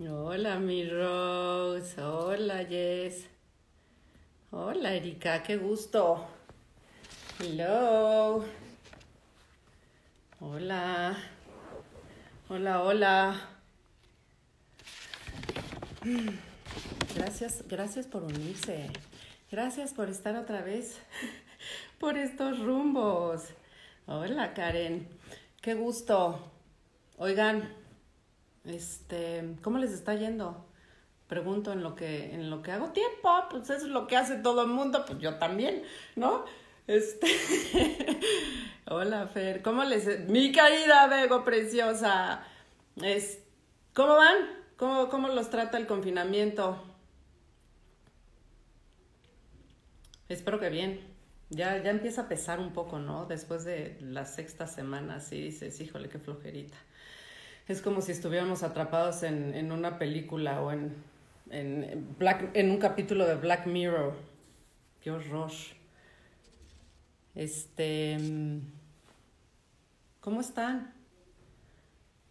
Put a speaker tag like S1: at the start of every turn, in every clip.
S1: Hola, mi Rose. Hola, Jess. Hola, Erika. Qué gusto. Hello. Hola. Hola, hola. Gracias, gracias por unirse. Gracias por estar otra vez por estos rumbos. Hola, Karen. Qué gusto. Oigan, este, ¿cómo les está yendo? Pregunto en lo que en lo que hago tiempo, pues eso es lo que hace todo el mundo, pues yo también, ¿no? Este Hola, Fer. ¿Cómo les mi querida Bego preciosa? Es ¿Cómo van? ¿Cómo cómo los trata el confinamiento? Espero que bien. Ya, ya empieza a pesar un poco, ¿no? Después de la sexta semana, sí dices, híjole, qué flojerita. Es como si estuviéramos atrapados en, en una película o en, en, Black, en un capítulo de Black Mirror. Qué horror. Este. ¿Cómo están?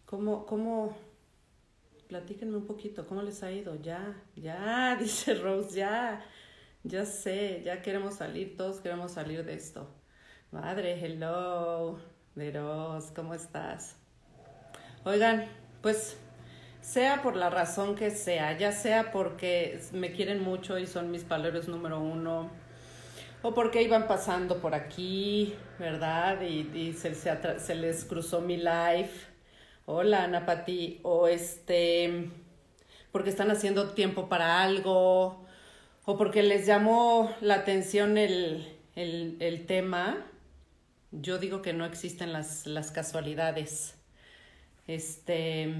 S1: ¿Cómo, cómo? Platíquenme un poquito, ¿cómo les ha ido? Ya, ya, dice Rose, ya. Ya sé, ya queremos salir, todos queremos salir de esto. Madre, hello, Deros, ¿cómo estás? Oigan, pues sea por la razón que sea, ya sea porque me quieren mucho y son mis palabras número uno, o porque iban pasando por aquí, ¿verdad? Y, se, se, les cruzó mi life. Hola, Ana Pati. O este, porque están haciendo tiempo para algo, o porque les llamó la atención el, el, el tema, yo digo que no existen las, las casualidades. Este,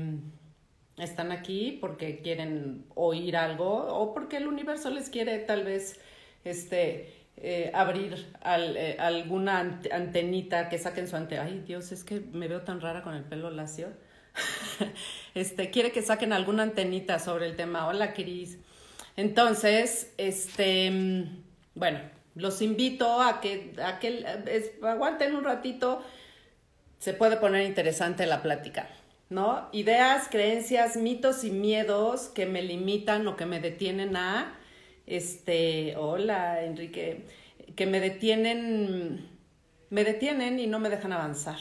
S1: están aquí porque quieren oír algo o porque el universo les quiere tal vez este, eh, abrir al, eh, alguna antenita que saquen su ante. Ay, Dios, es que me veo tan rara con el pelo lacio. este, quiere que saquen alguna antenita sobre el tema. Hola, Cris. Entonces, este, bueno, los invito a que, a que aguanten un ratito, se puede poner interesante la plática, ¿no? Ideas, creencias, mitos y miedos que me limitan o que me detienen a, este, hola Enrique, que me detienen, me detienen y no me dejan avanzar.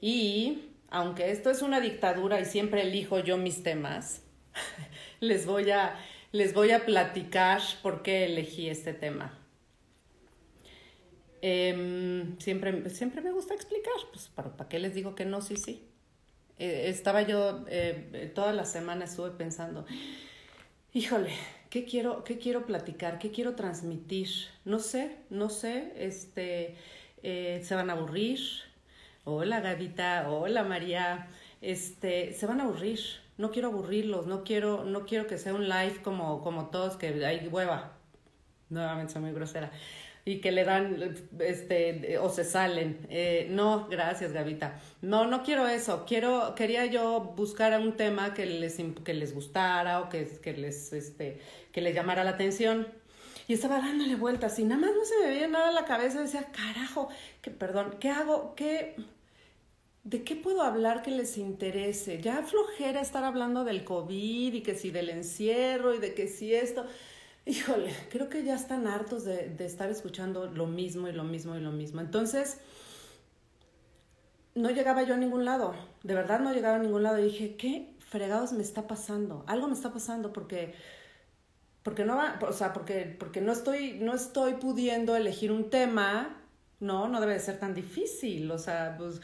S1: Y aunque esto es una dictadura y siempre elijo yo mis temas, les voy a, les voy a platicar por qué elegí este tema. Eh, siempre, siempre me gusta explicar, pues ¿para, para qué les digo que no? Sí, sí. Eh, estaba yo, eh, toda la semana estuve pensando, híjole, ¿qué quiero, ¿qué quiero platicar? ¿Qué quiero transmitir? No sé, no sé, este, eh, se van a aburrir. Hola Gavita, hola María, este, se van a aburrir no quiero aburrirlos, no quiero, no quiero que sea un live como, como todos, que hay hueva, nuevamente soy muy grosera, y que le dan, este, o se salen. Eh, no, gracias, Gavita. No, no quiero eso. Quiero, quería yo buscar un tema que les, que les gustara o que, que les, este, que les llamara la atención. Y estaba dándole vueltas y nada más no se me veía nada a la cabeza. Decía, carajo, que perdón, ¿qué hago? ¿Qué? ¿De qué puedo hablar que les interese? Ya flojera estar hablando del COVID y que si del encierro y de que si esto. Híjole, creo que ya están hartos de, de estar escuchando lo mismo y lo mismo y lo mismo. Entonces, no llegaba yo a ningún lado. De verdad no llegaba a ningún lado. Y dije, ¿qué fregados me está pasando? Algo me está pasando porque porque no va, o sea, porque, porque no estoy, no estoy pudiendo elegir un tema, no, no debe de ser tan difícil, o sea, pues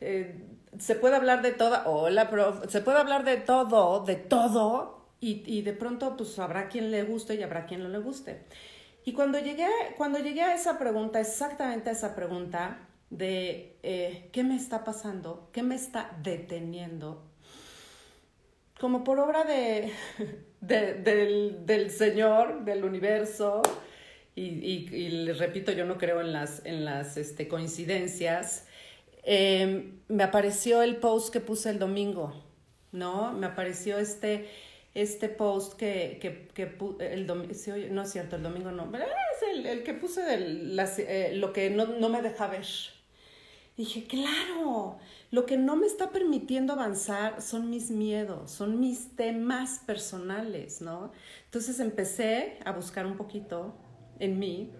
S1: eh, se puede hablar de todo, hola, prof, se puede hablar de todo, de todo, y, de pronto pues habrá quien le guste y habrá quien no le guste. Y cuando llegué, cuando llegué a esa pregunta, exactamente a esa pregunta de eh, qué me está pasando, qué me está deteniendo, como por obra de, de del, Señor, del universo, y, les repito, yo no creo en las, en las este, coincidencias, eh, me apareció el post que puse el domingo, ¿no? Me apareció este, este post que, que, que el domingo, no es cierto, el domingo no, es el, el que puse del, las, eh, lo que no, no me deja ver. Dije, claro, lo que no me está permitiendo avanzar son mis miedos, son mis temas personales, ¿no? Entonces empecé a buscar un poquito en mí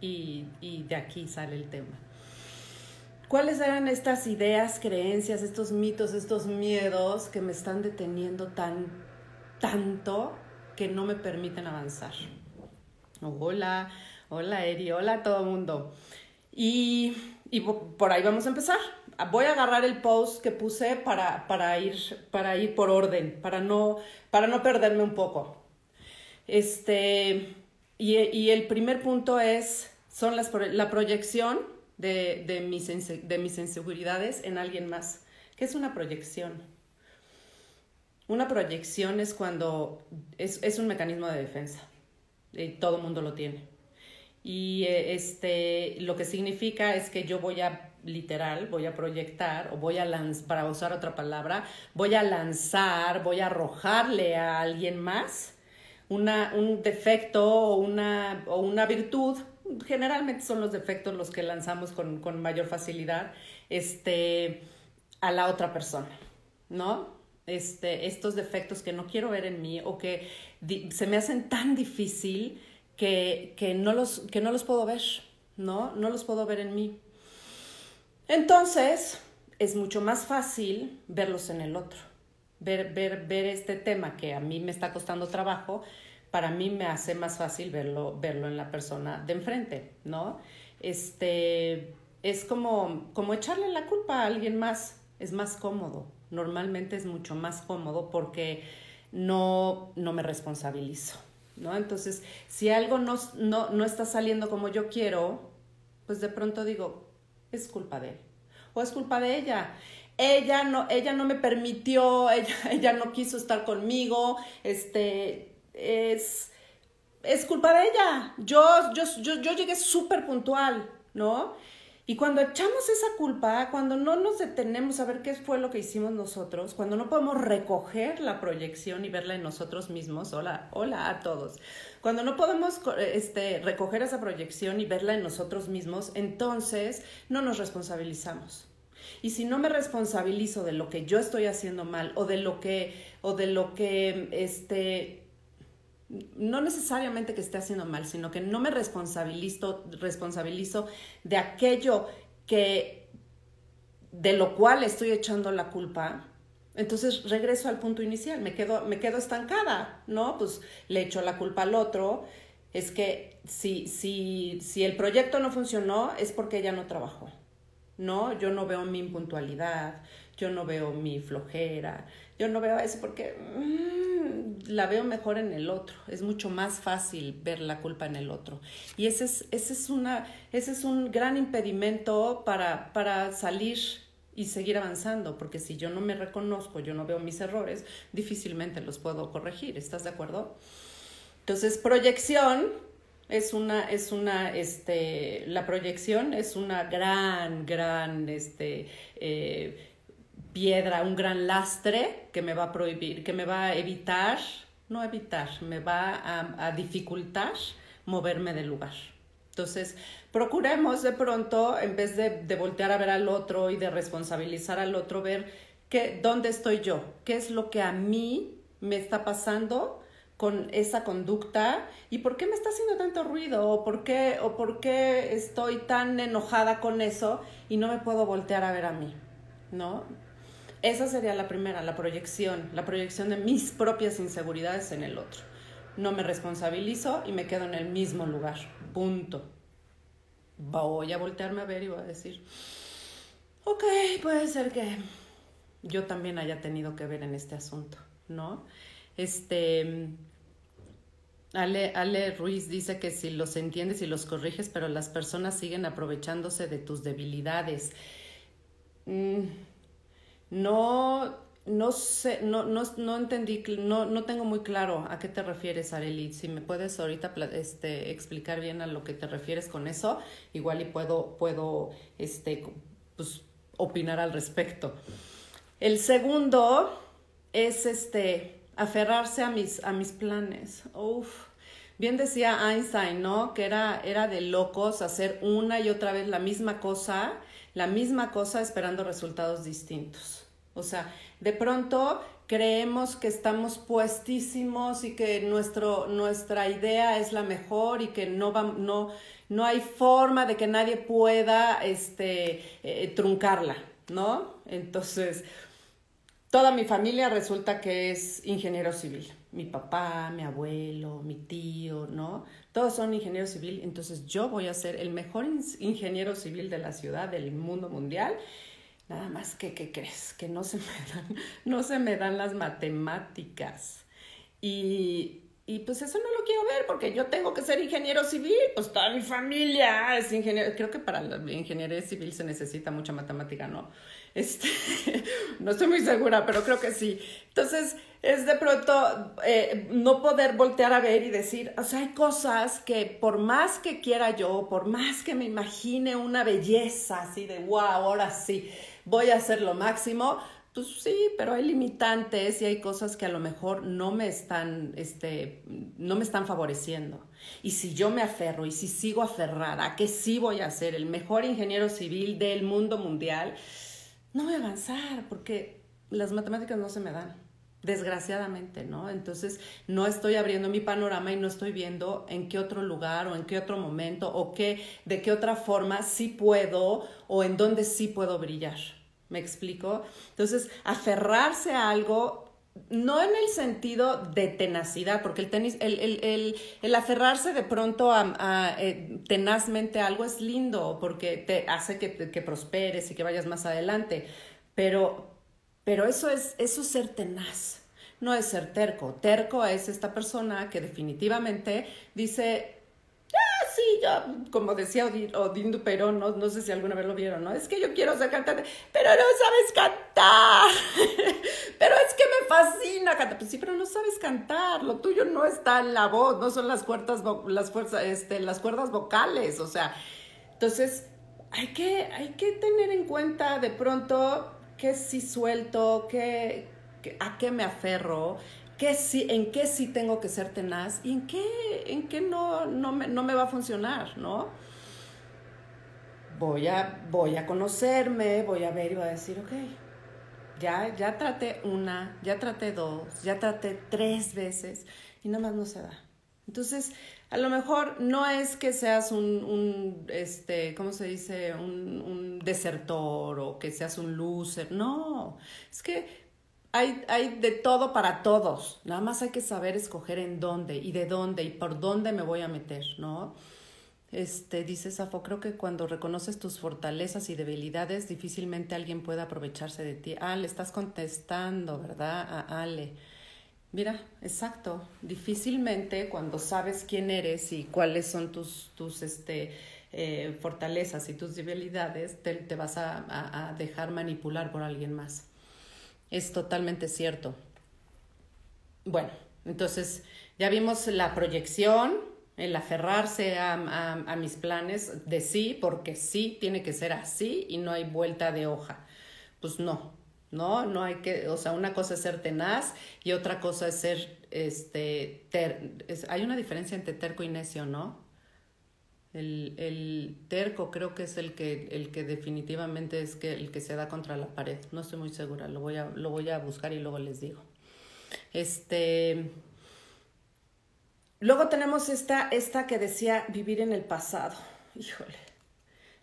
S1: y, y de aquí sale el tema. ¿Cuáles eran estas ideas, creencias, estos mitos, estos miedos que me están deteniendo tan, tanto que no me permiten avanzar? Hola, hola Eri, hola a todo el mundo. Y, por ahí vamos a empezar voy a agarrar el post que puse para, ir, por orden, para no, perderme un poco. Este, y, el primer punto es, son la proyección de, de, mis, de mis inseguridades en alguien más. ¿Qué es una proyección? Una proyección es cuando es, es un mecanismo de defensa. Y todo el mundo lo tiene. Y eh, este, lo que significa es que yo voy a literal, voy a proyectar o voy a lanzar, para usar otra palabra, voy a lanzar, voy a arrojarle a alguien más una, un defecto o una, o una virtud. Generalmente son los defectos los que lanzamos con, con mayor facilidad este, a la otra persona, ¿no? Este, estos defectos que no quiero ver en mí o que se me hacen tan difícil que, que, no los, que no los puedo ver, ¿no? No los puedo ver en mí. Entonces, es mucho más fácil verlos en el otro, ver, ver, ver este tema que a mí me está costando trabajo, para mí me hace más fácil verlo, verlo en la persona de enfrente, ¿no? Este, es como, como echarle la culpa a alguien más, es más cómodo, normalmente es mucho más cómodo porque no, no me responsabilizo, ¿no? Entonces, si algo no, no, no está saliendo como yo quiero, pues de pronto digo, es culpa de él o es culpa de ella. Ella no, ella no me permitió, ella, ella no quiso estar conmigo, este, es, es culpa de ella. Yo, yo, yo, yo llegué súper puntual, ¿no? Y cuando echamos esa culpa, cuando no nos detenemos a ver qué fue lo que hicimos nosotros, cuando no podemos recoger la proyección y verla en nosotros mismos, hola, hola a todos, cuando no podemos este, recoger esa proyección y verla en nosotros mismos, entonces no nos responsabilizamos. Y si no me responsabilizo de lo que yo estoy haciendo mal o de lo que, o de lo que este, no necesariamente que esté haciendo mal, sino que no me responsabilizo, responsabilizo de aquello que de lo cual estoy echando la culpa, entonces regreso al punto inicial, me quedo, me quedo estancada, ¿no? Pues le echo la culpa al otro. Es que si, si, si el proyecto no funcionó es porque ella no trabajó, ¿no? Yo no veo mi impuntualidad, yo no veo mi flojera, yo no veo eso porque mm, la veo mejor en el otro. Es mucho más fácil ver la culpa en el otro. Y ese es, ese es, una, ese es un gran impedimento para, para salir y seguir avanzando, porque si yo no me reconozco, yo no veo mis errores, difícilmente los puedo corregir. ¿Estás de acuerdo? Entonces, proyección es una, es una, este, la proyección es una gran, gran, este, eh, piedra, un gran lastre que me va a prohibir, que me va a evitar, no evitar, me va a, dificultar moverme del lugar. Entonces, procuremos de pronto, en vez de, de, voltear a ver al otro y de responsabilizar al otro, ver que, dónde estoy yo, qué es lo que a mí me está pasando con esa conducta y por qué me está haciendo tanto ruido o por qué, o por qué estoy tan enojada con eso y no me puedo voltear a ver a mí, ¿no? Esa sería la primera, la proyección, la proyección de mis propias inseguridades en el otro. No me responsabilizo y me quedo en el mismo lugar. Punto. Voy a voltearme a ver y voy a decir, ok, puede ser que yo también haya tenido que ver en este asunto, ¿no? Este, Ale, Ale, Ruiz dice que si los entiendes y los corriges, pero las personas siguen aprovechándose de tus debilidades. Mm, no, no sé, no, no, no entendí, no, no tengo muy claro a qué te refieres, Arely. Si me puedes ahorita este, explicar bien a lo que te refieres con eso, igual y puedo, puedo este, pues, opinar al respecto. El segundo es este, aferrarse a mis, a mis planes. Uf. Bien decía Einstein, ¿no? Que era, era de locos hacer una y otra vez la misma cosa la misma cosa esperando resultados distintos. O sea, de pronto creemos que estamos puestísimos y que nuestro, nuestra idea es la mejor y que no, va, no, no hay forma de que nadie pueda este, eh, truncarla, ¿no? Entonces, toda mi familia resulta que es ingeniero civil. Mi papá, mi abuelo, mi tío, ¿no? Todos son ingenieros civil. Entonces yo voy a ser el mejor ingeniero civil de la ciudad, del mundo mundial. Nada más que, ¿qué crees? Que no se me dan, no se me dan las matemáticas. Y, y pues eso no lo quiero ver porque yo tengo que ser ingeniero civil, pues toda mi familia es ingeniero. Creo que para la ingeniería civil se necesita mucha matemática, ¿no? Este, no estoy muy segura, pero creo que sí. Entonces, es de pronto eh, no poder voltear a ver y decir, o sea, hay cosas que por más que quiera yo, por más que me imagine una belleza así de, wow, ahora sí, voy a hacer lo máximo, pues sí, pero hay limitantes y hay cosas que a lo mejor no me están, este, no me están favoreciendo. Y si yo me aferro y si sigo aferrada que sí voy a ser el mejor ingeniero civil del mundo mundial, no voy a avanzar porque las matemáticas no se me dan. Desgraciadamente, ¿no? Entonces no estoy abriendo mi panorama y no estoy viendo en qué otro lugar o en qué otro momento o qué, de qué otra forma sí puedo o en dónde sí puedo brillar. ¿Me explico? Entonces, aferrarse a algo, no en el sentido de tenacidad, porque el, tenis, el, el, el, aferrarse de pronto a, eh, tenazmente a algo es lindo, porque te hace que, que, prosperes y que vayas más adelante, pero, pero eso, es, eso es ser tenaz, no es ser terco. Terco es esta persona que definitivamente dice, sí, yo, como decía Odín Duperón, no, no sé si alguna vez lo vieron, ¿no? Es que yo quiero ser pero no sabes cantar. pero es que me fascina cantar. Pues sí, pero no sabes cantar. Lo tuyo no está en la voz, no son las cuerdas, las, fuerzas, este, las cuerdas vocales. O sea, entonces hay que, hay que tener en cuenta de pronto que sí suelto, que, a qué me aferro sí, en qué sí tengo que ser tenaz y en qué, en qué no, no, me, no me va a funcionar, ¿no? Voy a, voy a conocerme, voy a ver y voy a decir, ok, ya, ya traté una, ya traté dos, ya traté tres veces y nada más no se da. Entonces, a lo mejor no es que seas un, un este, ¿cómo se dice? Un, un desertor o que seas un loser. No, es que hay, hay de todo para todos. Nada más hay que saber escoger en dónde y de dónde y por dónde me voy a meter, ¿no? Este, dice Safo, creo que cuando reconoces tus fortalezas y debilidades, difícilmente alguien puede aprovecharse de ti. Ah, le estás contestando, ¿verdad? A Ale. Mira, exacto. Difícilmente cuando sabes quién eres y cuáles son tus, tus este, eh, fortalezas y tus debilidades, te, te vas a, a dejar manipular por alguien más. Es totalmente cierto. Bueno, entonces ya vimos la proyección, el aferrarse a, a, mis planes de sí, porque sí tiene que ser así y no hay vuelta de hoja. Pues no, no, no hay que, o sea, una cosa es ser tenaz y otra cosa es ser, este, hay una diferencia entre terco y necio, ¿no? El, el, terco creo que es el que, el que definitivamente es que, el que se da contra la pared. No estoy muy segura, lo voy a, lo voy a buscar y luego les digo. Este. Luego tenemos esta, esta que decía vivir en el pasado. Híjole.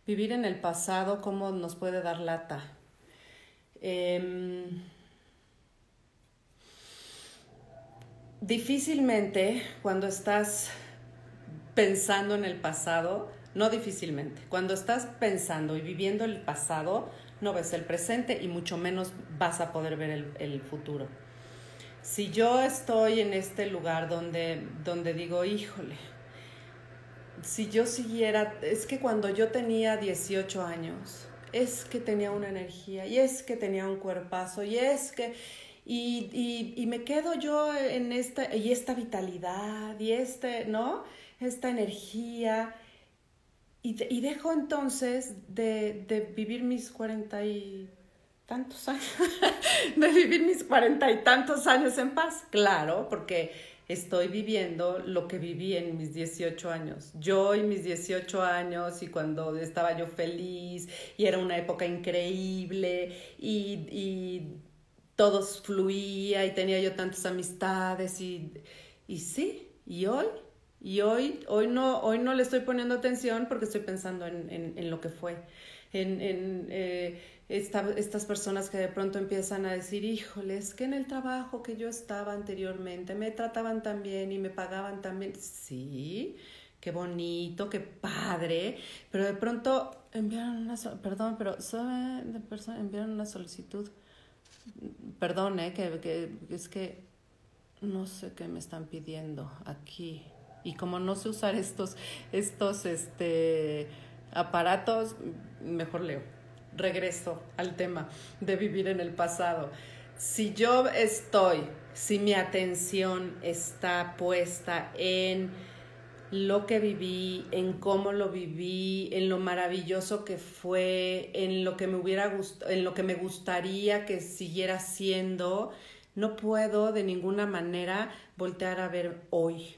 S1: Vivir en el pasado, ¿cómo nos puede dar lata? Em, difícilmente cuando estás pensando en el pasado, no difícilmente. Cuando estás pensando y viviendo el pasado, no ves el presente y mucho menos vas a poder ver el, futuro. Si yo estoy en este lugar donde, donde digo, híjole, si yo siguiera, es que cuando yo tenía 18 años, es que tenía una energía y es que tenía un cuerpazo y es que... Y, y, y me quedo yo en esta, y esta vitalidad y este, ¿no? esta energía y, dejo entonces de, de, vivir mis cuarenta y tantos años, de vivir mis cuarenta y tantos años en paz, claro, porque estoy viviendo lo que viví en mis 18 años. Yo y mis 18 años y cuando estaba yo feliz y era una época increíble y, y todos fluía y tenía yo tantas amistades y, y sí, y hoy, y hoy, hoy no, hoy no le estoy poniendo atención porque estoy pensando en, en, lo que fue, en, en eh, estas personas que de pronto empiezan a decir, híjole, es que en el trabajo que yo estaba anteriormente me trataban tan bien y me pagaban tan bien. Sí, qué bonito, qué padre, pero de pronto enviaron una, perdón, pero. De persona, enviaron una solicitud. Perdón, ¿eh? que, que es que no sé qué me están pidiendo aquí. Y como no sé usar estos, estos este, aparatos, mejor leo regreso al tema de vivir en el pasado. Si yo estoy, si mi atención está puesta en lo que viví, en cómo lo viví, en lo maravilloso que fue, en lo que me hubiera gustado, en lo que me gustaría que siguiera siendo, no puedo de ninguna manera voltear a ver hoy.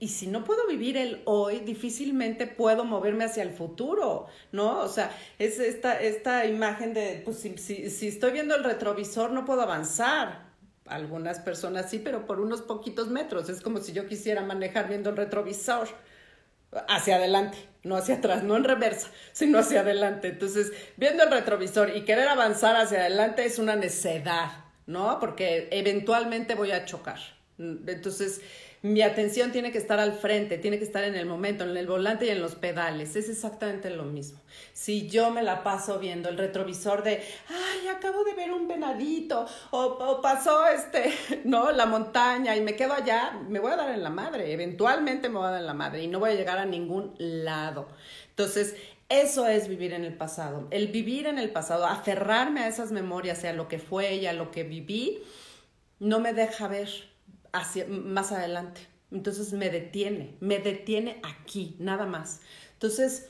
S1: Y si no puedo vivir el hoy, difícilmente puedo moverme hacia el futuro, ¿no? O sea, es esta, esta imagen de, pues si, si estoy viendo el retrovisor, no puedo avanzar. Algunas personas sí, pero por unos poquitos metros. Es como si yo quisiera manejar viendo el retrovisor hacia adelante, no hacia atrás, no en reversa, sino hacia adelante. Entonces, viendo el retrovisor y querer avanzar hacia adelante es una necedad, ¿no? Porque eventualmente voy a chocar. Entonces, mi atención tiene que estar al frente, tiene que estar en el momento, en el volante y en los pedales. Es exactamente lo mismo. Si yo me la paso viendo el retrovisor de, ay, acabo de ver un venadito, o, pasó este, ¿no? La montaña y me quedo allá, me voy a dar en la madre. Eventualmente me voy a dar en la madre y no voy a llegar a ningún lado. Entonces, eso es vivir en el pasado. El vivir en el pasado, aferrarme a esas memorias, a lo que fue y a lo que viví, no me deja ver hacia, más adelante. Entonces me detiene, me detiene aquí, nada más. Entonces,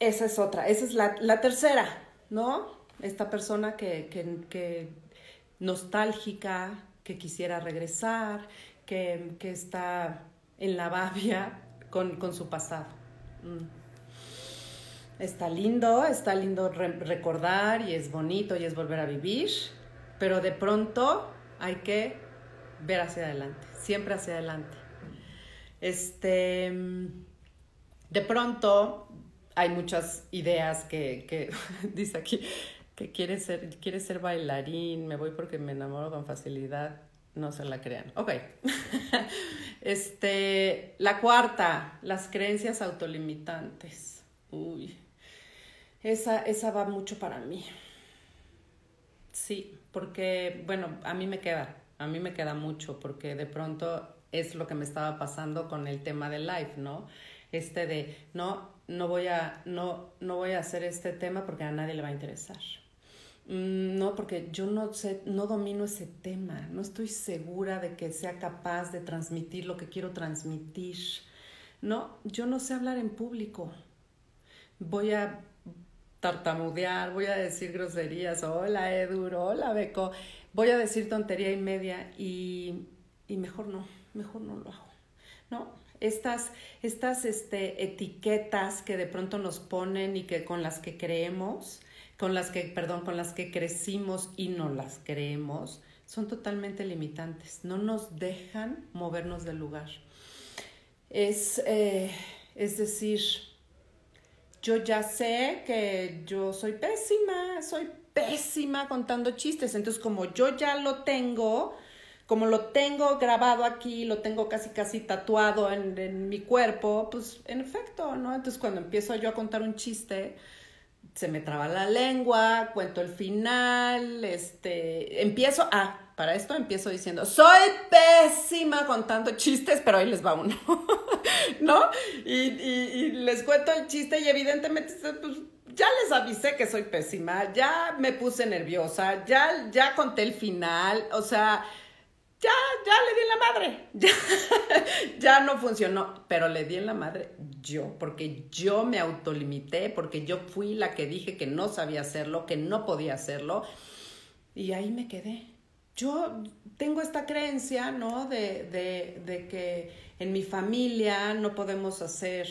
S1: esa es otra, esa es la, tercera, ¿no? Esta persona que, que, que, nostálgica, que quisiera regresar, que, que está en la babia con, con su pasado. Mm. Está lindo, está lindo recordar y es bonito y es volver a vivir, pero de pronto hay que ver hacia adelante, siempre hacia adelante. Este, de pronto hay muchas ideas que, que dice aquí que quiere ser, quiere ser bailarín, me voy porque me enamoro con facilidad, no se la crean. Ok. Este, la cuarta, las creencias autolimitantes. Uy, esa, esa va mucho para mí. Sí, porque, bueno, a mí me queda a mí me queda mucho porque de pronto es lo que me estaba pasando con el tema del live, ¿no? Este de, no, no voy a, no, no voy a hacer este tema porque a nadie le va a interesar. Mm, no, porque yo no sé, no domino ese tema, no estoy segura de que sea capaz de transmitir lo que quiero transmitir. No, yo no sé hablar en público. Voy a tartamudear, voy a decir groserías, hola Edu, hola Beco voy a decir tontería y media y, y mejor no, mejor no lo hago. ¿No? Estas, estas este, etiquetas que de pronto nos ponen y que con las que creemos, con las que, perdón, con las que crecimos y no las creemos, son totalmente limitantes, no nos dejan movernos del lugar. Es, eh, es decir, yo ya sé que yo soy pésima, soy pésima contando chistes. Entonces, como yo ya lo tengo, como lo tengo grabado aquí, lo tengo casi casi tatuado en, mi cuerpo, pues en efecto, ¿no? Entonces cuando empiezo yo a contar un chiste, se me traba la lengua, cuento el final, este, empiezo, ah, para esto empiezo diciendo, soy pésima contando chistes, pero ahí les va uno, ¿no? Y, y, y les cuento el chiste y evidentemente, pues, ya les avisé que soy pésima, ya me puse nerviosa, ya, ya conté el final, o sea, ya, ya le di en la madre, ya, ya no funcionó, pero le di en la madre yo, porque yo me autolimité, porque yo fui la que dije que no sabía hacerlo, que no podía hacerlo, y ahí me quedé. yo tengo esta creencia, ¿no? De, de, de que en mi familia no podemos hacer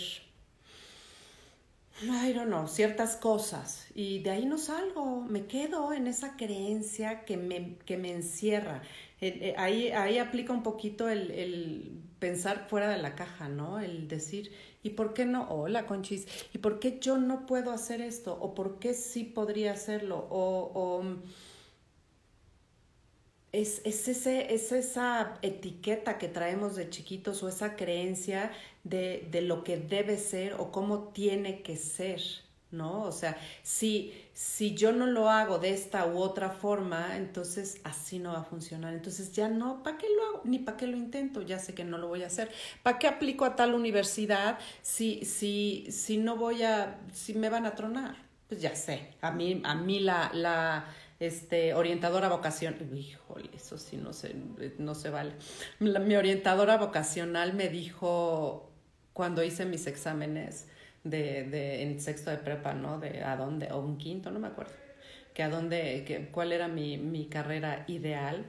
S1: I don't know, ciertas cosas. Y de ahí no salgo, me quedo en esa creencia que me, que me encierra. Eh, eh, ahí, ahí aplica un poquito el, el, pensar fuera de la caja, ¿no? El decir, ¿y por qué no? Hola, Conchis, ¿y por qué yo no puedo hacer esto? ¿O por qué sí podría hacerlo? O, o es, es, ese, es esa etiqueta que traemos de chiquitos o esa creencia de, de, lo que debe ser o cómo tiene que ser, ¿no? O sea, si, si yo no lo hago de esta u otra forma, entonces así no va a funcionar. Entonces ya no, ¿para qué lo hago? Ni para qué lo intento, ya sé que no lo voy a hacer. ¿Para qué aplico a tal universidad si, si, si no voy a, si me van a tronar? Pues ya sé, a mí, a mí la, la este, orientadora vocación, híjole, eso sí no se, no se vale. mi orientadora vocacional me dijo cuando hice mis exámenes de, de, en sexto de prepa, ¿no? De a dónde, o un quinto, no me acuerdo, que a dónde, que, cuál era mi, mi carrera ideal.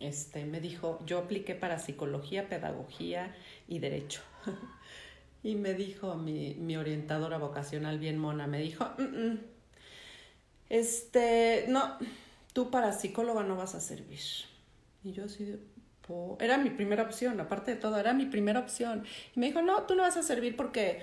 S1: Este, me dijo, yo apliqué para psicología, pedagogía y derecho. y me dijo mi, mi orientadora vocacional bien mona, me dijo, mm, mm, este, no, tú para psicóloga no vas a servir. Y yo así era mi primera opción, aparte de todo, era mi primera opción. Y me dijo, no, tú no vas a servir porque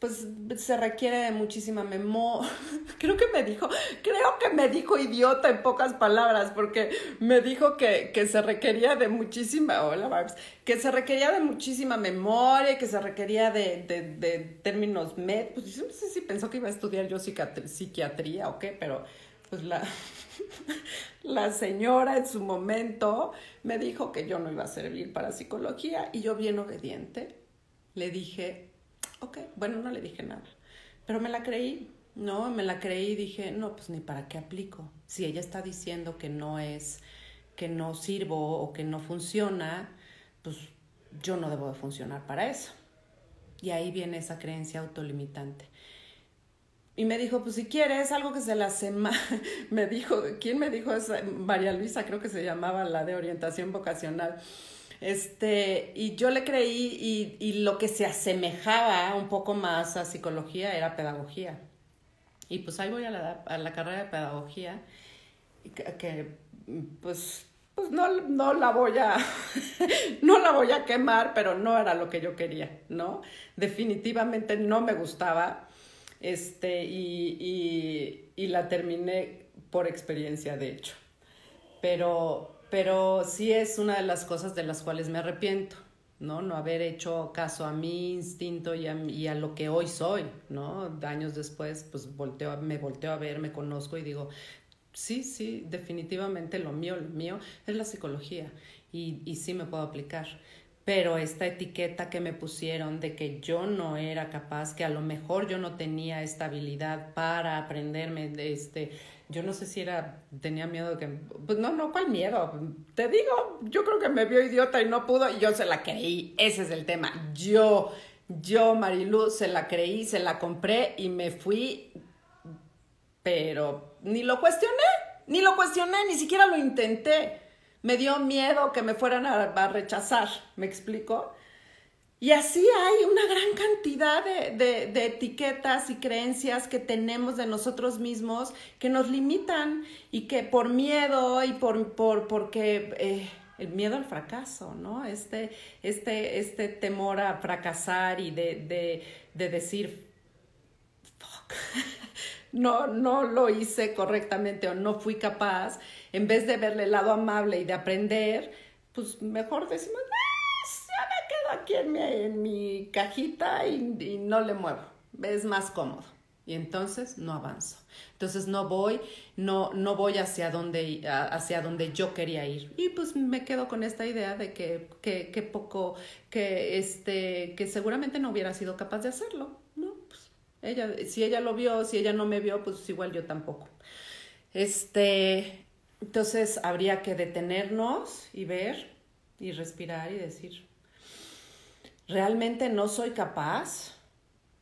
S1: pues se requiere de muchísima memoria. creo que me dijo, creo que me dijo idiota en pocas palabras, porque me dijo que, que se requería de muchísima, hola Barbs, que se requería de muchísima memoria, que se requería de, de, de términos med, pues no sé si pensó que iba a estudiar yo psiquiatría o qué, pero pues la, la señora en su momento me dijo que yo no iba a servir para psicología y yo bien obediente le dije, ok, bueno, no le dije nada, pero me la creí, ¿no? Me la creí y dije, no, pues ni para qué aplico. Si ella está diciendo que no es, que no sirvo o que no funciona, pues yo no debo de funcionar para eso. Y ahí viene esa creencia autolimitante. Y me dijo, pues si quieres, algo que se la semana, me dijo, ¿quién me dijo eso? María Luisa, creo que se llamaba la de orientación vocacional. Este, y yo le creí y, y lo que se asemejaba un poco más a psicología era pedagogía. Y pues ahí voy a la, a la carrera de pedagogía, que, pues pues no, no la voy a, no la voy a quemar, pero no era lo que yo quería, ¿no? Definitivamente no me gustaba este, y, y, y la terminé por experiencia, de hecho. Pero, pero sí es una de las cosas de las cuales me arrepiento, ¿no? No haber hecho caso a mi instinto y a, y a lo que hoy soy, ¿no? Años después, pues volteo, me volteo a ver, me conozco y digo, sí, sí, definitivamente lo mío, lo mío es la psicología y, y sí me puedo aplicar pero esta etiqueta que me pusieron de que yo no era capaz, que a lo mejor yo no tenía esta habilidad para aprenderme de este, yo no sé si era, tenía miedo que, pues no, no, ¿cuál miedo? Te digo, yo creo que me vio idiota y no pudo y yo se la creí, ese es el tema, yo, yo, Marilu, se la creí, se la compré y me fui, pero ni lo cuestioné, ni lo cuestioné, ni siquiera lo intenté me dio miedo que me fueran a, rechazar, ¿me explico? Y así hay una gran cantidad de, etiquetas y creencias que tenemos de nosotros mismos que nos limitan y que por miedo y por, por porque eh, el miedo al fracaso, ¿no? Este, este, este temor a fracasar y de, de, de decir, fuck, no, no lo hice correctamente o no fui capaz. En vez de verle el lado amable y de aprender, pues mejor decimos, ah, ya me quedo aquí en mi, en mi cajita y, no le muevo. Es más cómodo. Y entonces no avanzo. Entonces no voy, no, no voy hacia donde, hacia donde yo quería ir. Y pues me quedo con esta idea de que, que, que poco, que, este, que seguramente no hubiera sido capaz de hacerlo. ¿no? Pues ella, si ella lo vio, si ella no me vio, pues igual yo tampoco. Este, entonces habría que detenernos y ver y respirar y decir, ¿realmente no soy capaz?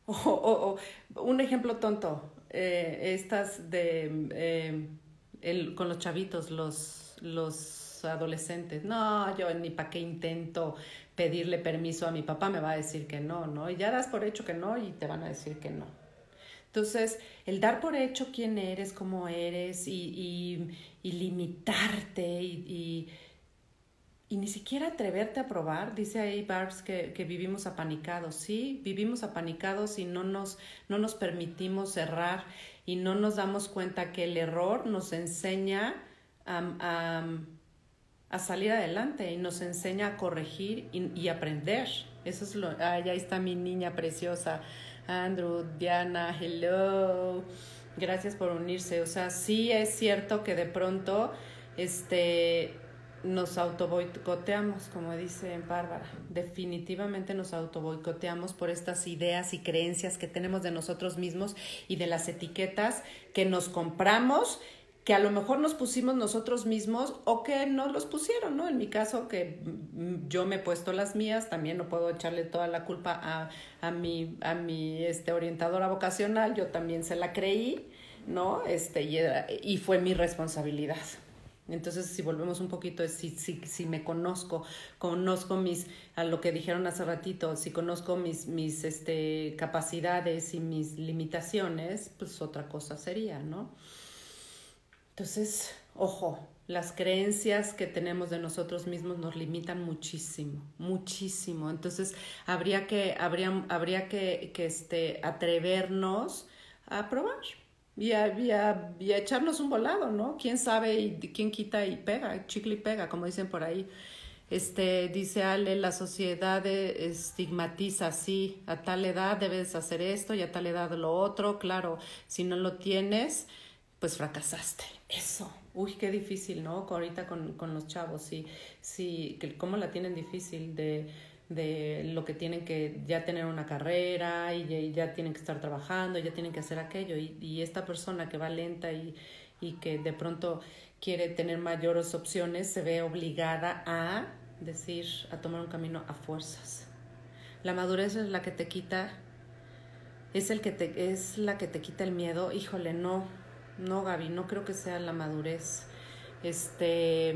S1: O, un ejemplo tonto, eh, estas de, el, con los chavitos, los, los adolescentes. No, yo ni para qué intento pedirle permiso a mi papá, me va a decir que no, ¿no? Y ya das por hecho que no y te van a decir que no. Entonces, el dar por hecho quién eres, cómo eres y, y, limitarte y, ni siquiera atreverte a probar, dice ahí Barbs que, que, vivimos apanicados, sí, vivimos apanicados y no nos, no nos permitimos errar y no nos damos cuenta que el error nos enseña a, a, salir adelante y nos enseña a corregir y, aprender. Eso es lo, ahí está mi niña preciosa. Andrew, Diana, hello. Gracias por unirse. O sea, sí es cierto que de pronto este, nos autoboicoteamos, como dice Bárbara. Definitivamente nos autoboicoteamos por estas ideas y creencias que tenemos de nosotros mismos y de las etiquetas que nos compramos que a lo mejor nos pusimos nosotros mismos o que nos los pusieron, ¿no? En mi caso, que yo me he puesto las mías, también no puedo echarle toda la culpa a, a mi, a mi este, orientadora vocacional, yo también se la creí, ¿no? Este, y, y fue mi responsabilidad. Entonces, si volvemos un poquito, si, si, si me conozco, conozco mis, a lo que dijeron hace ratito, si conozco mis, mis este, capacidades y mis limitaciones, pues otra cosa sería, ¿no? Entonces, ojo, las creencias que tenemos de nosotros mismos nos limitan muchísimo, muchísimo. Entonces, habría que, habría, habría que, que este, atrevernos a probar y a, y, a, y a, echarnos un volado, ¿no? ¿Quién sabe y quién quita y pega, chicle y pega, como dicen por ahí. Este, dice Ale, la sociedad estigmatiza, sí, a tal edad debes hacer esto y a tal edad lo otro, claro, si no lo tienes, pues fracasaste. Eso. Uy, qué difícil, ¿no? Ahorita con, con los chavos, sí, sí, cómo la tienen difícil de, de lo que tienen que ya tener una carrera y ya, tienen que estar trabajando, ya tienen que hacer aquello. Y, esta persona que va lenta y, y que de pronto quiere tener mayores opciones se ve obligada a decir, a tomar un camino a fuerzas. La madurez es la que te quita, es, el que te, es la que te quita el miedo. Híjole, no, no, Gaby, no creo que sea la madurez. Este,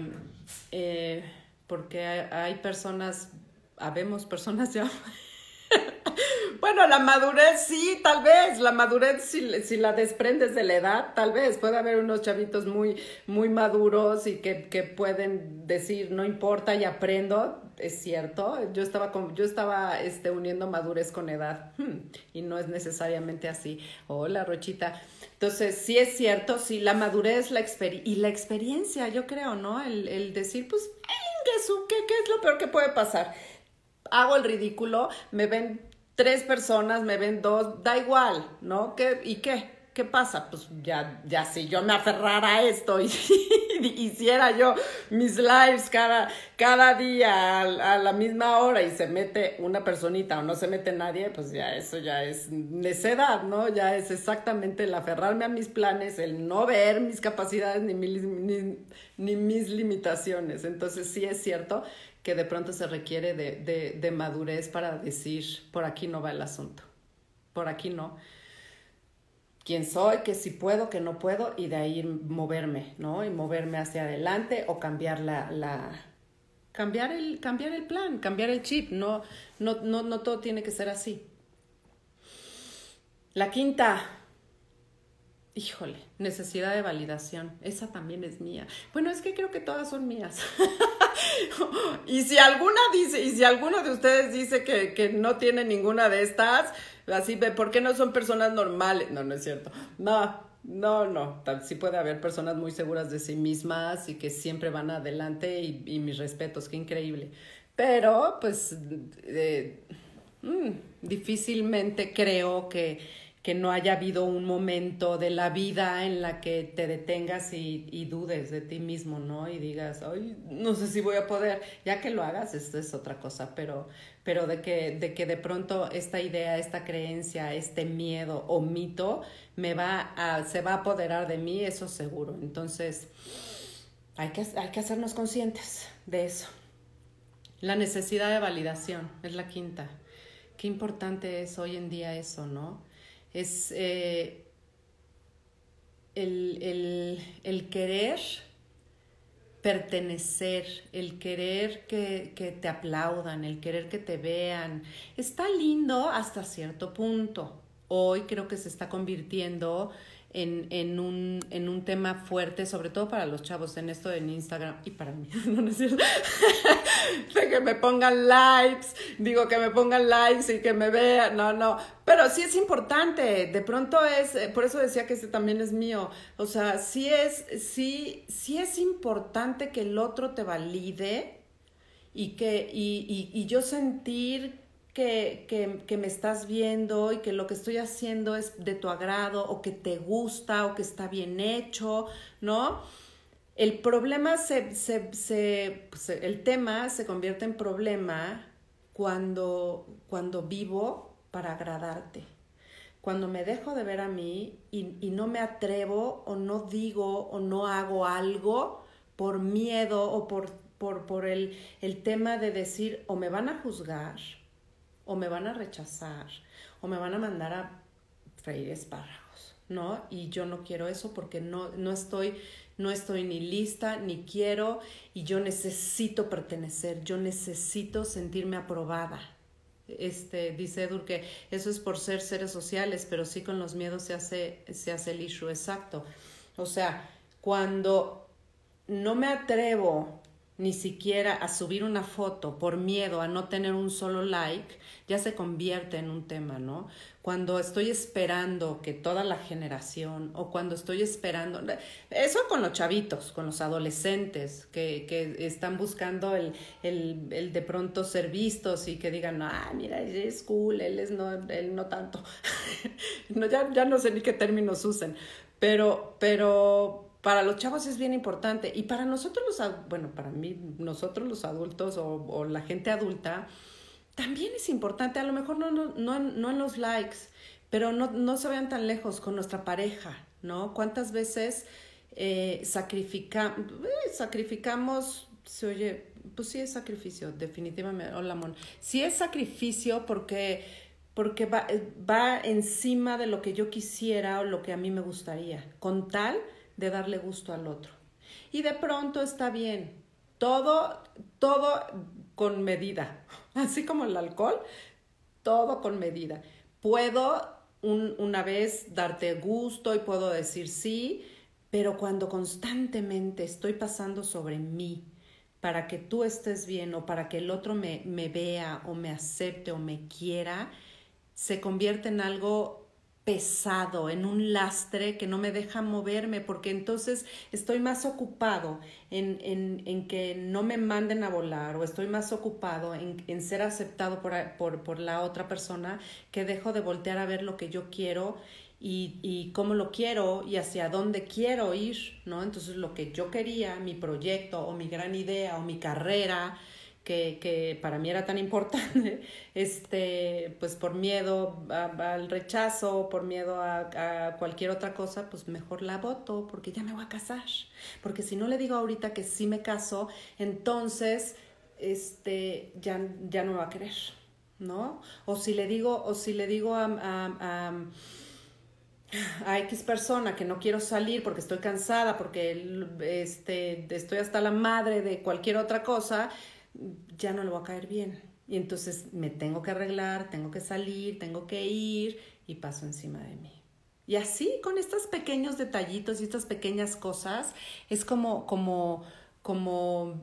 S1: eh, porque hay, personas, habemos personas ya. bueno, la madurez sí, tal vez. La madurez, si, si, la desprendes de la edad, tal vez. Puede haber unos chavitos muy, muy maduros y que, que pueden decir, no importa y aprendo es cierto. Yo estaba, con, yo estaba este, uniendo madurez con edad hmm, y no es necesariamente así. Hola, Rochita. Entonces, sí es cierto, sí, la madurez la y la experiencia, yo creo, ¿no? El, el decir, pues, ¿qué, ¿qué es lo peor que puede pasar? Hago el ridículo, me ven tres personas, me ven dos, da igual, ¿no? ¿Qué, ¿Y qué? ¿qué pasa? Pues ya, ya si yo me aferrara a esto y, hiciera yo mis lives cada, cada día a, la misma hora y se mete una personita o no se mete nadie, pues ya eso ya es necedad, ¿no? Ya es exactamente el aferrarme a mis planes, el no ver mis capacidades ni, ni, ni mis limitaciones. Entonces sí es cierto que de pronto se requiere de, de, de madurez para decir, por aquí no va el asunto, por aquí no. Quién soy, que si puedo, que no puedo, y de ahí moverme, ¿no? Y moverme hacia adelante o cambiar la, la cambiar el, cambiar el plan, cambiar el chip, no, no, no, no todo tiene que ser así. La quinta, híjole, necesidad de validación, esa también es mía. Bueno, es que creo que todas son mías. y si alguna dice, y si alguno de ustedes dice que, que no tiene ninguna de estas, Así, ¿por qué no son personas normales? No, no es cierto. No, no, no. Sí puede haber personas muy seguras de sí mismas y que siempre van adelante y, y mis respetos, qué increíble. Pero, pues, eh, mm, difícilmente creo que que no haya habido un momento de la vida en la que te detengas y, dudes de ti mismo, ¿no? Y digas, ay, no sé si voy a poder, ya que lo hagas, esto es otra cosa, pero, pero de, que, de que de pronto esta idea, esta creencia, este miedo o mito me va a, se va a apoderar de mí, eso seguro. Entonces, hay que, hay que hacernos conscientes de eso. La necesidad de validación es la quinta. Qué importante es hoy en día eso, ¿no? Es eh, el, el, el, querer pertenecer, el querer que, que, te aplaudan, el querer que te vean, está lindo hasta cierto punto. Hoy creo que se está convirtiendo en, en, un, en un tema fuerte, sobre todo para los chavos en esto en Instagram y para mí, no, es cierto, de que me pongan likes, digo que me pongan likes y que me vean, no, no, pero sí es importante, de pronto es, eh, por eso decía que este también es mío, o sea, sí es, sí, sí es importante que el otro te valide y que, y, y, y yo sentir que, que, me estás viendo y que lo que estoy haciendo es de tu agrado o que te gusta o que está bien hecho, ¿no? El problema se, se, se, pues, el tema se convierte en problema cuando, cuando vivo para agradarte. Cuando me dejo de ver a mí y, y no me atrevo o no digo o no hago algo por miedo o por, por, por el, el tema de decir o me van a juzgar o me van a rechazar o me van a mandar a freír espárragos, ¿no? Y yo no quiero eso porque no, no estoy no estoy ni lista, ni quiero, y yo necesito pertenecer, yo necesito sentirme aprobada. Este, dice Edur que eso es por ser seres sociales, pero sí con los miedos se hace, se hace el issue exacto. O sea, cuando no me atrevo ni siquiera a subir una foto por miedo a no tener un solo like, ya se convierte en un tema, ¿no? Cuando estoy esperando que toda la generación o cuando estoy esperando, eso con los chavitos, con los adolescentes que, que están buscando el, el, el, de pronto ser vistos y que digan, ah, mira, es cool, él es no, él no tanto. no, ya, ya no sé ni qué términos usen, pero, pero para los chavos es bien importante. Y para nosotros los, bueno, para mí, nosotros los adultos o, la gente adulta, también es importante, a lo mejor no, no, no, no en los likes, pero no, no se vean tan lejos con nuestra pareja, ¿no? ¿Cuántas veces eh, sacrifica, eh, sacrificamos, se oye, pues sí es sacrificio, definitivamente, hola, Mon, sí es sacrificio porque, porque va, va encima de lo que yo quisiera o lo que a mí me gustaría, con tal de darle gusto al otro. Y de pronto está bien, todo, todo con medida, así como el alcohol, todo con medida. Puedo un, una vez darte gusto y puedo decir sí, pero cuando constantemente estoy pasando sobre mí para que tú estés bien o para que el otro me, me vea o me acepte o me quiera, se convierte en algo pesado, en un lastre que no me deja moverme, porque entonces estoy más ocupado en, en, en que no me manden a volar o estoy más ocupado en, en ser aceptado por, por, por, la otra persona que dejo de voltear a ver lo que yo quiero y, y cómo lo quiero y hacia dónde quiero ir, ¿no? Entonces lo que yo quería, mi proyecto o mi gran idea o mi carrera, que, que, para mí era tan importante, este, pues por miedo al rechazo, por miedo a, a, cualquier otra cosa, pues mejor la voto porque ya me voy a casar. Porque si no le digo ahorita que sí me caso, entonces este, ya, ya no me va a querer, ¿no? O si le digo, o si le digo a, a, a X persona que no quiero salir porque estoy cansada, porque este, estoy hasta la madre de cualquier otra cosa, ya no le va a caer bien. Y entonces me tengo que arreglar, tengo que salir, tengo que ir y paso encima de mí. Y así, con estos pequeños detallitos y estas pequeñas cosas, es como, como, como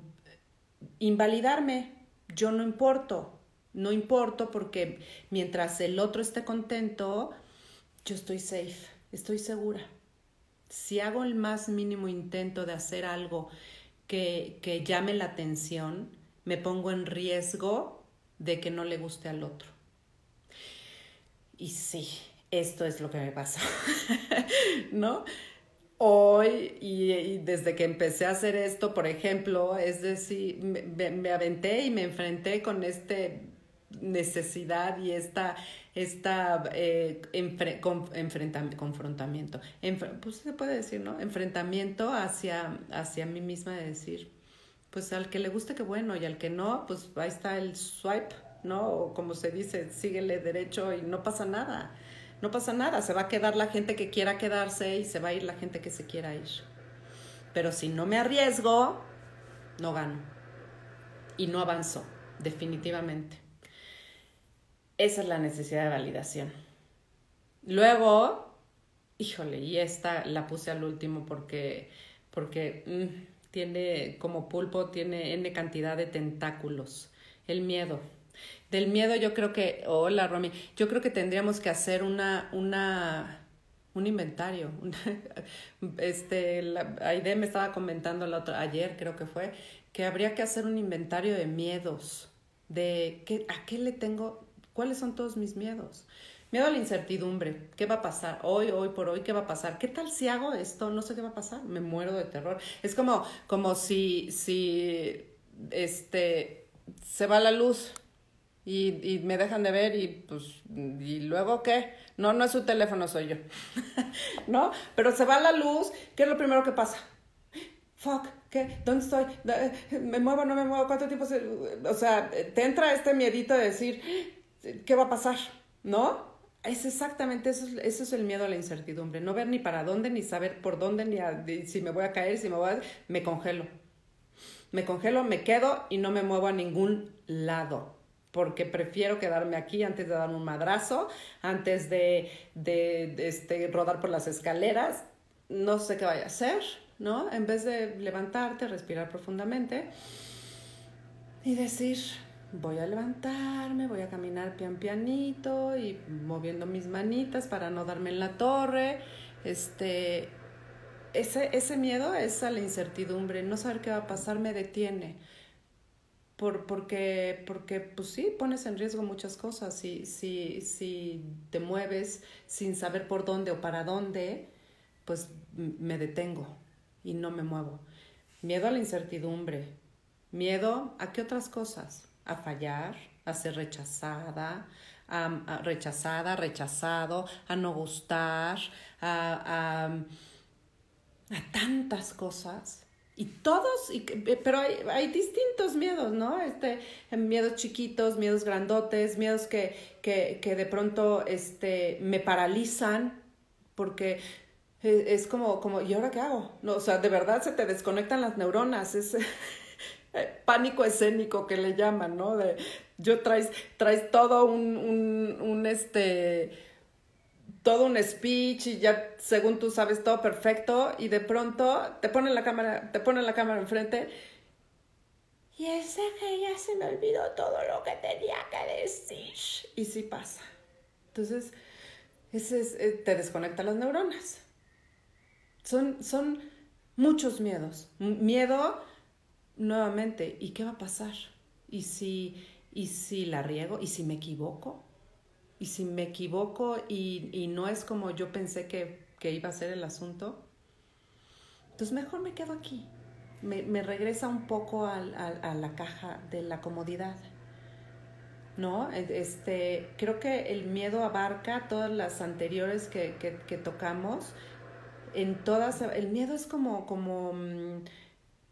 S1: invalidarme. Yo no importo, no importo porque mientras el otro esté contento, yo estoy safe, estoy segura. Si hago el más mínimo intento de hacer algo que, que llame la atención, me pongo en riesgo de que no le guste al otro. Y sí, esto es lo que me pasa, ¿no? Hoy y, desde que empecé a hacer esto, por ejemplo, es decir, me, aventé y me enfrenté con este necesidad y esta, esta eh, enfre, con, confrontamiento, pues se puede decir, ¿no? Enfrentamiento hacia, hacia mí misma de decir, pues al que le guste, qué bueno, y al que no, pues ahí está el swipe, ¿no? O como se dice, síguele derecho y no pasa nada. No pasa nada, se va a quedar la gente que quiera quedarse y se va a ir la gente que se quiera ir. Pero si no me arriesgo, no gano. Y no avanzo, definitivamente. Esa es la necesidad de validación. Luego, híjole, y esta la puse al último porque, porque mm, tiene como pulpo, tiene N cantidad de tentáculos. El miedo. Del miedo yo creo que, hola Romy, yo creo que tendríamos que hacer una, una, un inventario. este, la, Aide me estaba comentando la otra, ayer creo que fue, que habría que hacer un inventario de miedos, de qué, a qué le tengo, cuáles son todos mis miedos. Miedo a la incertidumbre. ¿Qué va a pasar? Hoy, hoy por hoy, ¿qué va a pasar? ¿Qué tal si hago esto? No sé qué va a pasar. Me muero de terror. Es como, como si, si, este, se va la luz y, y me dejan de ver y pues, ¿y luego qué? No, no es su teléfono, soy yo. ¿No? Pero se va la luz, ¿qué es lo primero que pasa? Fuck, ¿qué? ¿Dónde estoy? ¿Me muevo, no me muevo? ¿Cuánto tiempo se... O sea, te entra este miedito de decir, ¿qué va a pasar? ¿No? Es exactamente eso, eso es el miedo a la incertidumbre, no ver ni para dónde, ni saber por dónde, ni, si me voy a caer, si me voy a... Me congelo. Me congelo, me quedo y no me muevo a ningún lado, porque prefiero quedarme aquí antes de darme un madrazo, antes de, de, de este, rodar por las escaleras, no sé qué vaya a hacer, ¿no? En vez de levantarte, respirar profundamente y decir, voy a levantarme, voy a caminar pian pianito y moviendo mis manitas para no darme en la torre. Este, ese, ese miedo es a la incertidumbre, no saber qué va a pasar me detiene. Por, porque, porque, pues sí, pones en riesgo muchas cosas. Si, si, si te mueves sin saber por dónde o para dónde, pues me detengo y no me muevo. Miedo a la incertidumbre. Miedo a qué otras cosas a fallar, a ser rechazada, a, rechazada, rechazado, a no gustar, a, a, tantas cosas. Y todos, y, pero hay, hay, distintos miedos, ¿no? Este, miedos chiquitos, miedos grandotes, miedos que, que, que de pronto este, me paralizan porque es, como, como, ¿y ahora qué hago? No, o sea, de verdad se te desconectan las neuronas. Es, eh, pánico escénico que le llaman, ¿no? De, yo traes, traes todo un, un, un, este, todo un speech y ya según tú sabes todo perfecto y de pronto te ponen la cámara, te ponen la cámara enfrente y ese que ya se me olvidó todo lo que tenía que decir. Y sí pasa. Entonces, ese es, eh, te desconecta las neuronas. Son, son muchos miedos. Miedo nuevamente, ¿y qué va a pasar? ¿Y si, y si la riego? ¿Y si me equivoco? ¿Y si me equivoco y, y no es como yo pensé que, que, iba a ser el asunto? Entonces mejor me quedo aquí. Me, me regresa un poco a, a, la caja de la comodidad. ¿No? Este, creo que el miedo abarca todas las anteriores que, que, que tocamos. En todas, el miedo es como, como mm,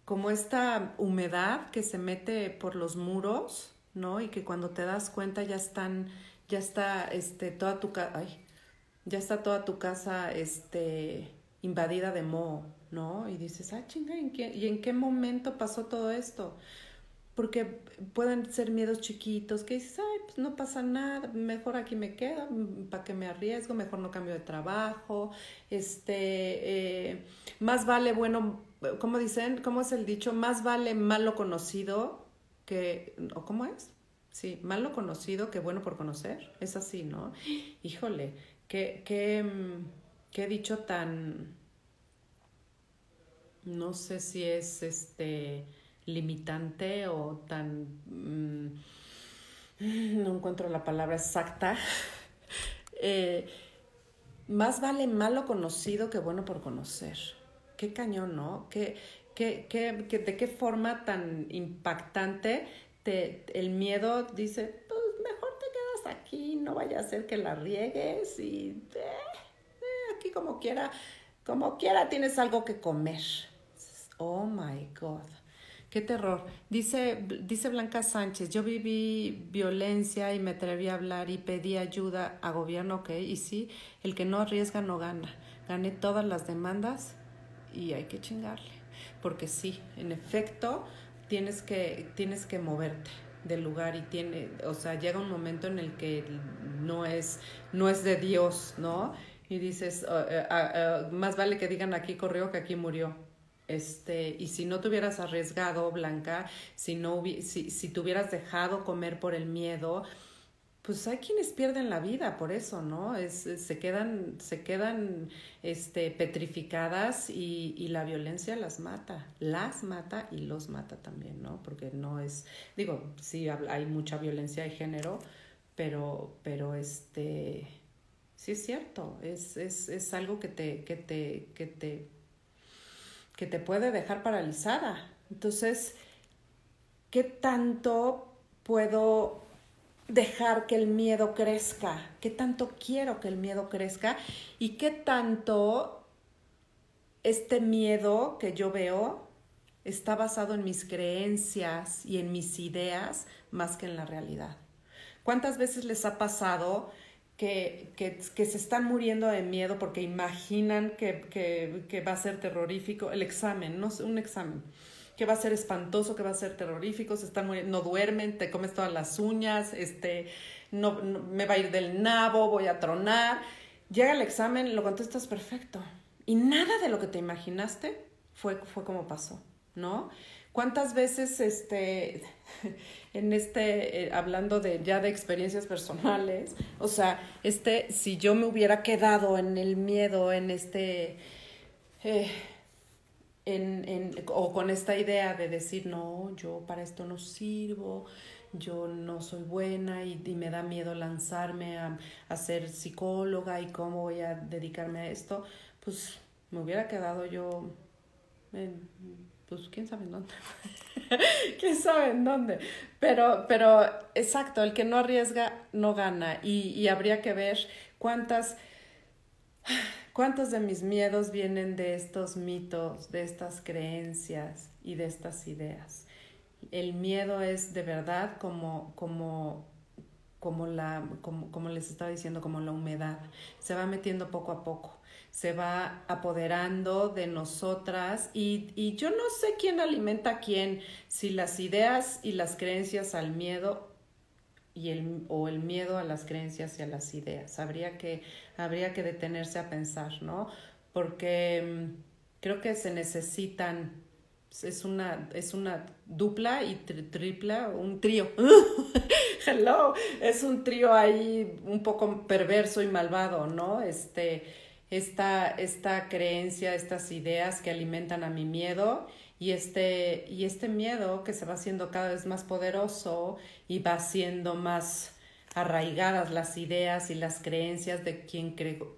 S1: como esta humedad que se mete por los muros, ¿no? Y que cuando te das cuenta ya están, ya está este, toda tu casa, ya está toda tu casa este, invadida de moho, ¿no? Y dices, ah, chinga, ¿en qué, ¿y en qué momento pasó todo esto? Porque pueden ser miedos chiquitos que dices, ay, pues no pasa nada, mejor aquí me quedo, ¿para que me arriesgo? Mejor no cambio de trabajo, este, eh, más vale bueno ¿cómo dicen? ¿Cómo es el dicho? Más vale malo conocido que, ¿o cómo es? Sí, malo conocido que bueno por conocer. Es así, ¿no? Híjole, qué, qué, qué dicho tan, no sé si es este limitante o tan, mm, no encuentro la palabra exacta. Eh, más vale malo conocido que bueno por conocer qué cañón, ¿no? ¿Qué, qué, qué, de qué forma tan impactante te, el miedo dice, pues mejor te quedas aquí, no vaya a ser que la riegues y eh, eh, aquí como quiera, como quiera tienes algo que comer. Oh my God. Qué terror. Dice, dice Blanca Sánchez, yo viví violencia y me atreví a hablar y pedí ayuda a gobierno, ok, y sí, el que no arriesga no gana. Gané todas las demandas y hay que chingarle. Porque sí, en efecto, tienes que, tienes que moverte del lugar y tiene, o sea, llega un momento en el que no es, no es de Dios, ¿no? Y dices, eh, ah, ah, más vale que digan aquí corrió que aquí murió. Este, y si no te hubieras arriesgado, Blanca, si no si, si te hubieras dejado comer por el miedo, pues hay quienes pierden la vida por eso, ¿no? Es, se quedan, se quedan este, petrificadas y, y, la violencia las mata, las mata y los mata también, ¿no? Porque no es, digo, sí hay mucha violencia de género, pero, pero este, sí es cierto, es, es, es algo que te, que te, que te, que te puede dejar paralizada. Entonces, ¿qué tanto puedo dejar que el miedo crezca, qué tanto quiero que el miedo crezca y qué tanto este miedo que yo veo está basado en mis creencias y en mis ideas más que en la realidad. ¿Cuántas veces les ha pasado que, que, se están muriendo de miedo porque imaginan que, que, va a ser terrorífico el examen, no un examen? Que va a ser espantoso, que va a ser terrorífico, se están muriendo, no duermen, te comes todas las uñas, este, no, me va a ir del nabo, voy a tronar. Llega el examen, lo contestas perfecto. Y nada de lo que te imaginaste fue, fue como pasó, ¿no? ¿Cuántas veces, este, en este, eh, hablando de ya de experiencias personales, o sea, este, si yo me hubiera quedado en el miedo, en este, eh, en, en, o con esta idea de decir, no, yo para esto no sirvo, yo no soy buena y, me da miedo lanzarme a, a, ser psicóloga y cómo voy a dedicarme a esto, pues me hubiera quedado yo en, pues quién sabe en dónde. quién sabe en dónde. Pero, pero exacto, el que no arriesga no gana y, y habría que ver cuántas ¿Cuántos de mis miedos vienen de estos mitos, de estas creencias y de estas ideas? El miedo es de verdad como, como, como, la, como, como les estaba diciendo, como la humedad. Se va metiendo poco a poco, se va apoderando de nosotras y, y yo no sé quién alimenta a quién, si las ideas y las creencias al miedo y el, o el miedo a las creencias y a las ideas. Habría que, habría que detenerse a pensar, ¿no? Porque mm, creo que se necesitan, es una, es una dupla y tripla, un trío. Hello, es un trío ahí un poco perverso y malvado, ¿no? Este, esta, esta creencia, estas ideas que alimentan a mi miedo y este, y este miedo que se va haciendo cada vez más poderoso y va siendo más arraigadas las ideas y las creencias de quién, creo,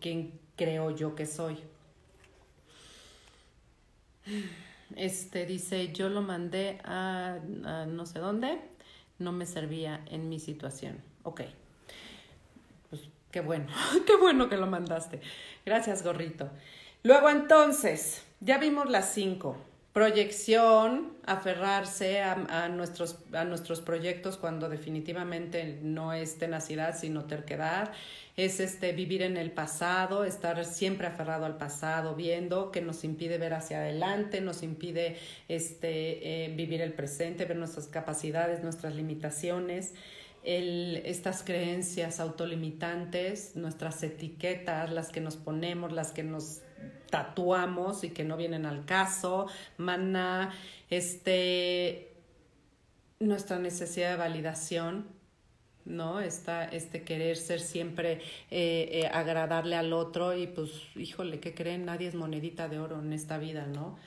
S1: creo yo que soy. Este dice, yo lo mandé a, a, no sé dónde, no me servía en mi situación. Ok, pues qué bueno, qué bueno que lo mandaste. Gracias, gorrito. Luego entonces, ya vimos las cinco proyección, aferrarse a, nuestros, a nuestros proyectos cuando definitivamente no es tenacidad, sino terquedad, es este vivir en el pasado, estar siempre aferrado al pasado, viendo que nos impide ver hacia adelante, nos impide este, eh, vivir el presente, ver nuestras capacidades, nuestras limitaciones. El, estas creencias autolimitantes, nuestras etiquetas, las que nos ponemos, las que nos tatuamos y que no vienen al caso, mana, este, nuestra necesidad de validación, ¿no? Esta, este querer ser siempre, eh, eh, agradarle al otro y pues, híjole, ¿qué creen? Nadie es monedita de oro en esta vida, ¿no?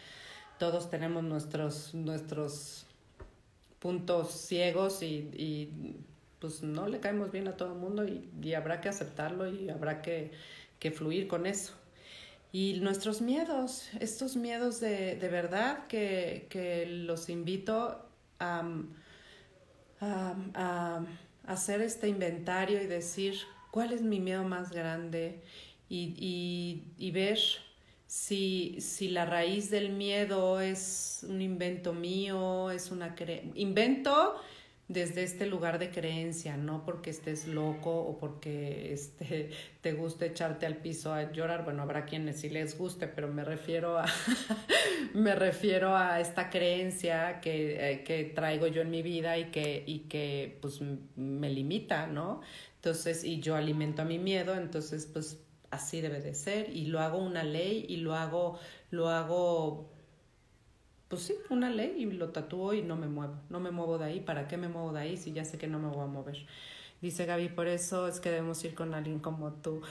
S1: Todos tenemos nuestros, nuestros puntos ciegos y, y pues no le caemos bien a todo el mundo y, y habrá que aceptarlo y habrá que, que fluir con eso y nuestros miedos, estos miedos de, de verdad que, que, los invito a, a, a, hacer este inventario y decir cuál es mi miedo más grande y, y, y ver si, si, la raíz del miedo es un invento mío, es una invento desde este lugar de creencia, no porque estés loco o porque este, te guste echarte al piso a llorar. Bueno, habrá quienes sí les guste, pero me refiero a, me refiero a esta creencia que, eh, que traigo yo en mi vida y que, y que pues me limita, ¿no? Entonces, y yo alimento a mi miedo, entonces pues así debe de ser y lo hago una ley y lo hago, lo hago pues sí, una ley y lo tatúo y no me muevo. No me muevo de ahí. ¿Para qué me muevo de ahí si ya sé que no me voy a mover? Dice Gaby, por eso es que debemos ir con alguien como tú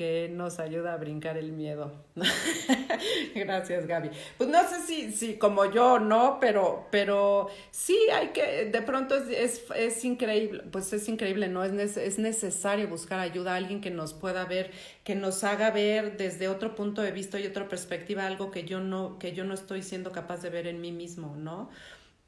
S1: que nos ayuda a brincar el miedo. Gracias, Gaby. Pues no sé si, si como yo, ¿no? Pero, pero sí hay que, de pronto es, es, es increíble, pues es increíble, ¿no? Es, es necesario buscar ayuda a alguien que nos pueda ver, que nos haga ver desde otro punto de vista y otra perspectiva algo que yo no, que yo no estoy siendo capaz de ver en mí mismo, ¿no?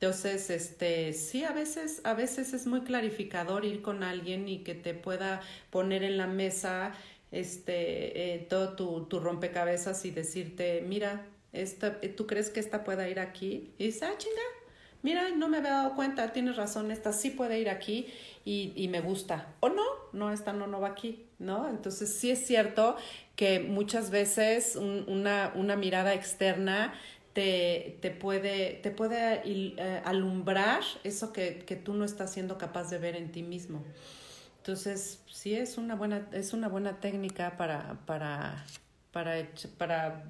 S1: Entonces, este, sí, a veces, a veces es muy clarificador ir con alguien y que te pueda poner en la mesa este, eh, todo tu, tu, rompecabezas y decirte, mira, esta, eh, ¿tú crees que esta pueda ir aquí? Y dices, ah, chinga, mira, no me había dado cuenta, tienes razón, esta sí puede ir aquí y, y me gusta. O no, no, esta no, no va aquí, ¿no? Entonces sí es cierto que muchas veces una, una mirada externa te, te, puede, te puede eh, alumbrar eso que, que tú no estás siendo capaz de ver en ti mismo. Entonces, sí es una buena, es una buena técnica para, para, para, para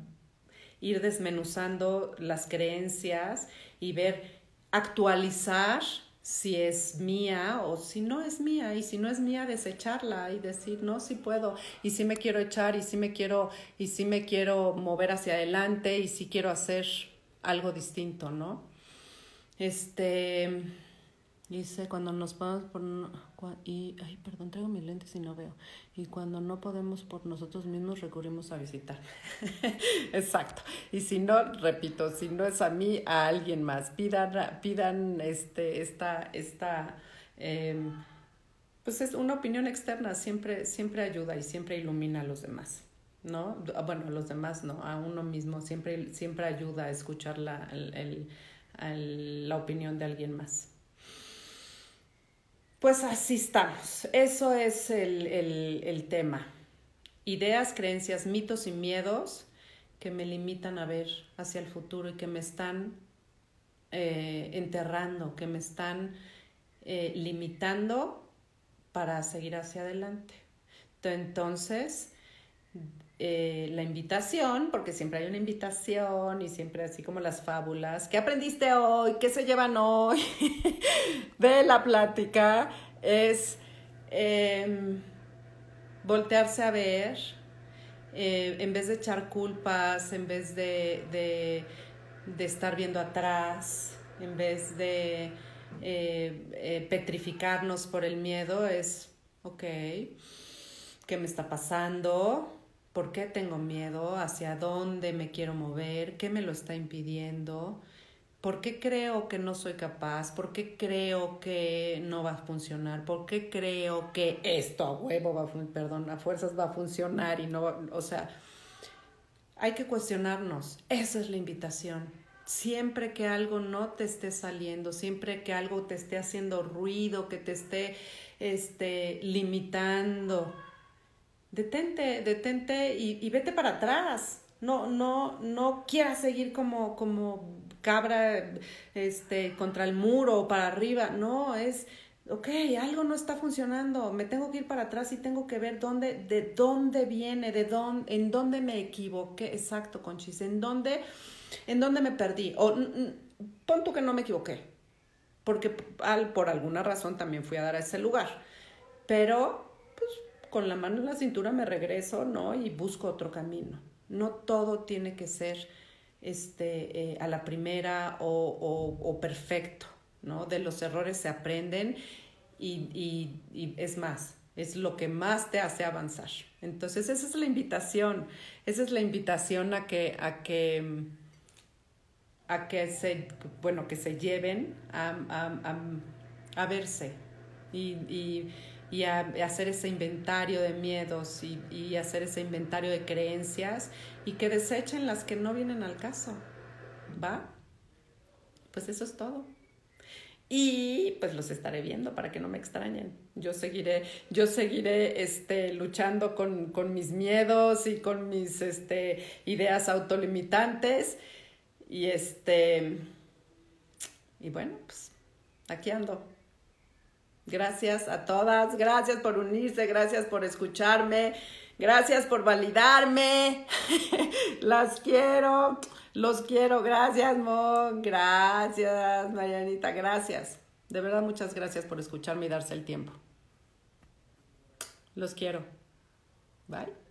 S1: ir desmenuzando las creencias y ver, actualizar si es mía o si no es mía. Y si no es mía desecharla y decir no si puedo. Y si me quiero echar y si me quiero y si me quiero mover hacia adelante y si quiero hacer algo distinto no este Dice, cuando nos podemos por... Y, ay, perdón, traigo mis lentes y no veo. Y cuando no podemos por nosotros mismos, recurrimos a visitar. Exacto. Y si no, repito, si no es a mí, a alguien más. Pidan, pidan este, esta, esta, em, pues es una opinión externa, siempre, siempre ayuda y siempre ilumina a los demás. ¿No? Bueno, a los demás no, a uno mismo siempre, siempre ayuda a escuchar la, el, el, la opinión de alguien más. Pues así estamos. Eso es el, el, tema. Ideas, creencias, mitos y miedos que me limitan a ver hacia el futuro y que me están eh, enterrando, que me están eh, limitando para seguir hacia adelante. Entonces, eh, la invitación, porque siempre hay una invitación y siempre así como las fábulas. ¿Qué aprendiste hoy? ¿Qué se llevan hoy? de la plática es em, voltearse a ver, eh, en vez de echar culpas, en vez de, de, de estar viendo atrás, en vez de eh, petrificarnos por el miedo, es, ok, ¿qué me está pasando? ¿Por qué tengo miedo? ¿Hacia dónde me quiero mover? ¿Qué me lo está impidiendo? ¿Por qué creo que no soy capaz? ¿Por qué creo que no va a funcionar? ¿Por qué creo que esto a huevo va a perdón, a fuerzas va a funcionar y no o sea, hay que cuestionarnos. Esa es la invitación. Siempre que algo no te esté saliendo, siempre que algo te esté haciendo ruido, que te esté este, limitando, detente, detente y, vete para atrás. No, no, no quieras seguir como, como cabra este, contra el muro o para arriba. No, es, ok, algo no está funcionando. Me tengo que ir para atrás y tengo que ver dónde, de dónde viene, de dónde, en dónde me equivoqué. Exacto, Conchis, en dónde, en dónde me perdí. O pon tú que no me equivoqué. Porque al, por alguna razón también fui a dar a ese lugar. Pero con la mano en la cintura me regreso, ¿no? Y busco otro camino. No todo tiene que ser este, eh, a la primera o, perfecto, ¿no? De los errores se aprenden y, es más, es lo que más te hace avanzar. Entonces, esa es la invitación, esa es la invitación a que, a que, a que se, bueno, que se lleven a, a, a verse y, y y a, hacer ese inventario de miedos y, y, hacer ese inventario de creencias y que desechen las que no vienen al caso. ¿Va? Pues eso es todo. y pues los estaré viendo para que no me extrañen. Yo seguiré, yo seguiré este, luchando con, con mis miedos y con mis este, ideas autolimitantes. Y este, y bueno, pues aquí ando. Gracias a todas, gracias por unirse, gracias por escucharme, gracias por validarme. Las quiero. Los quiero, gracias, Mon, gracias, Marianita, gracias. De verdad, muchas gracias por escucharme y darse el tiempo. Los quiero. Bye.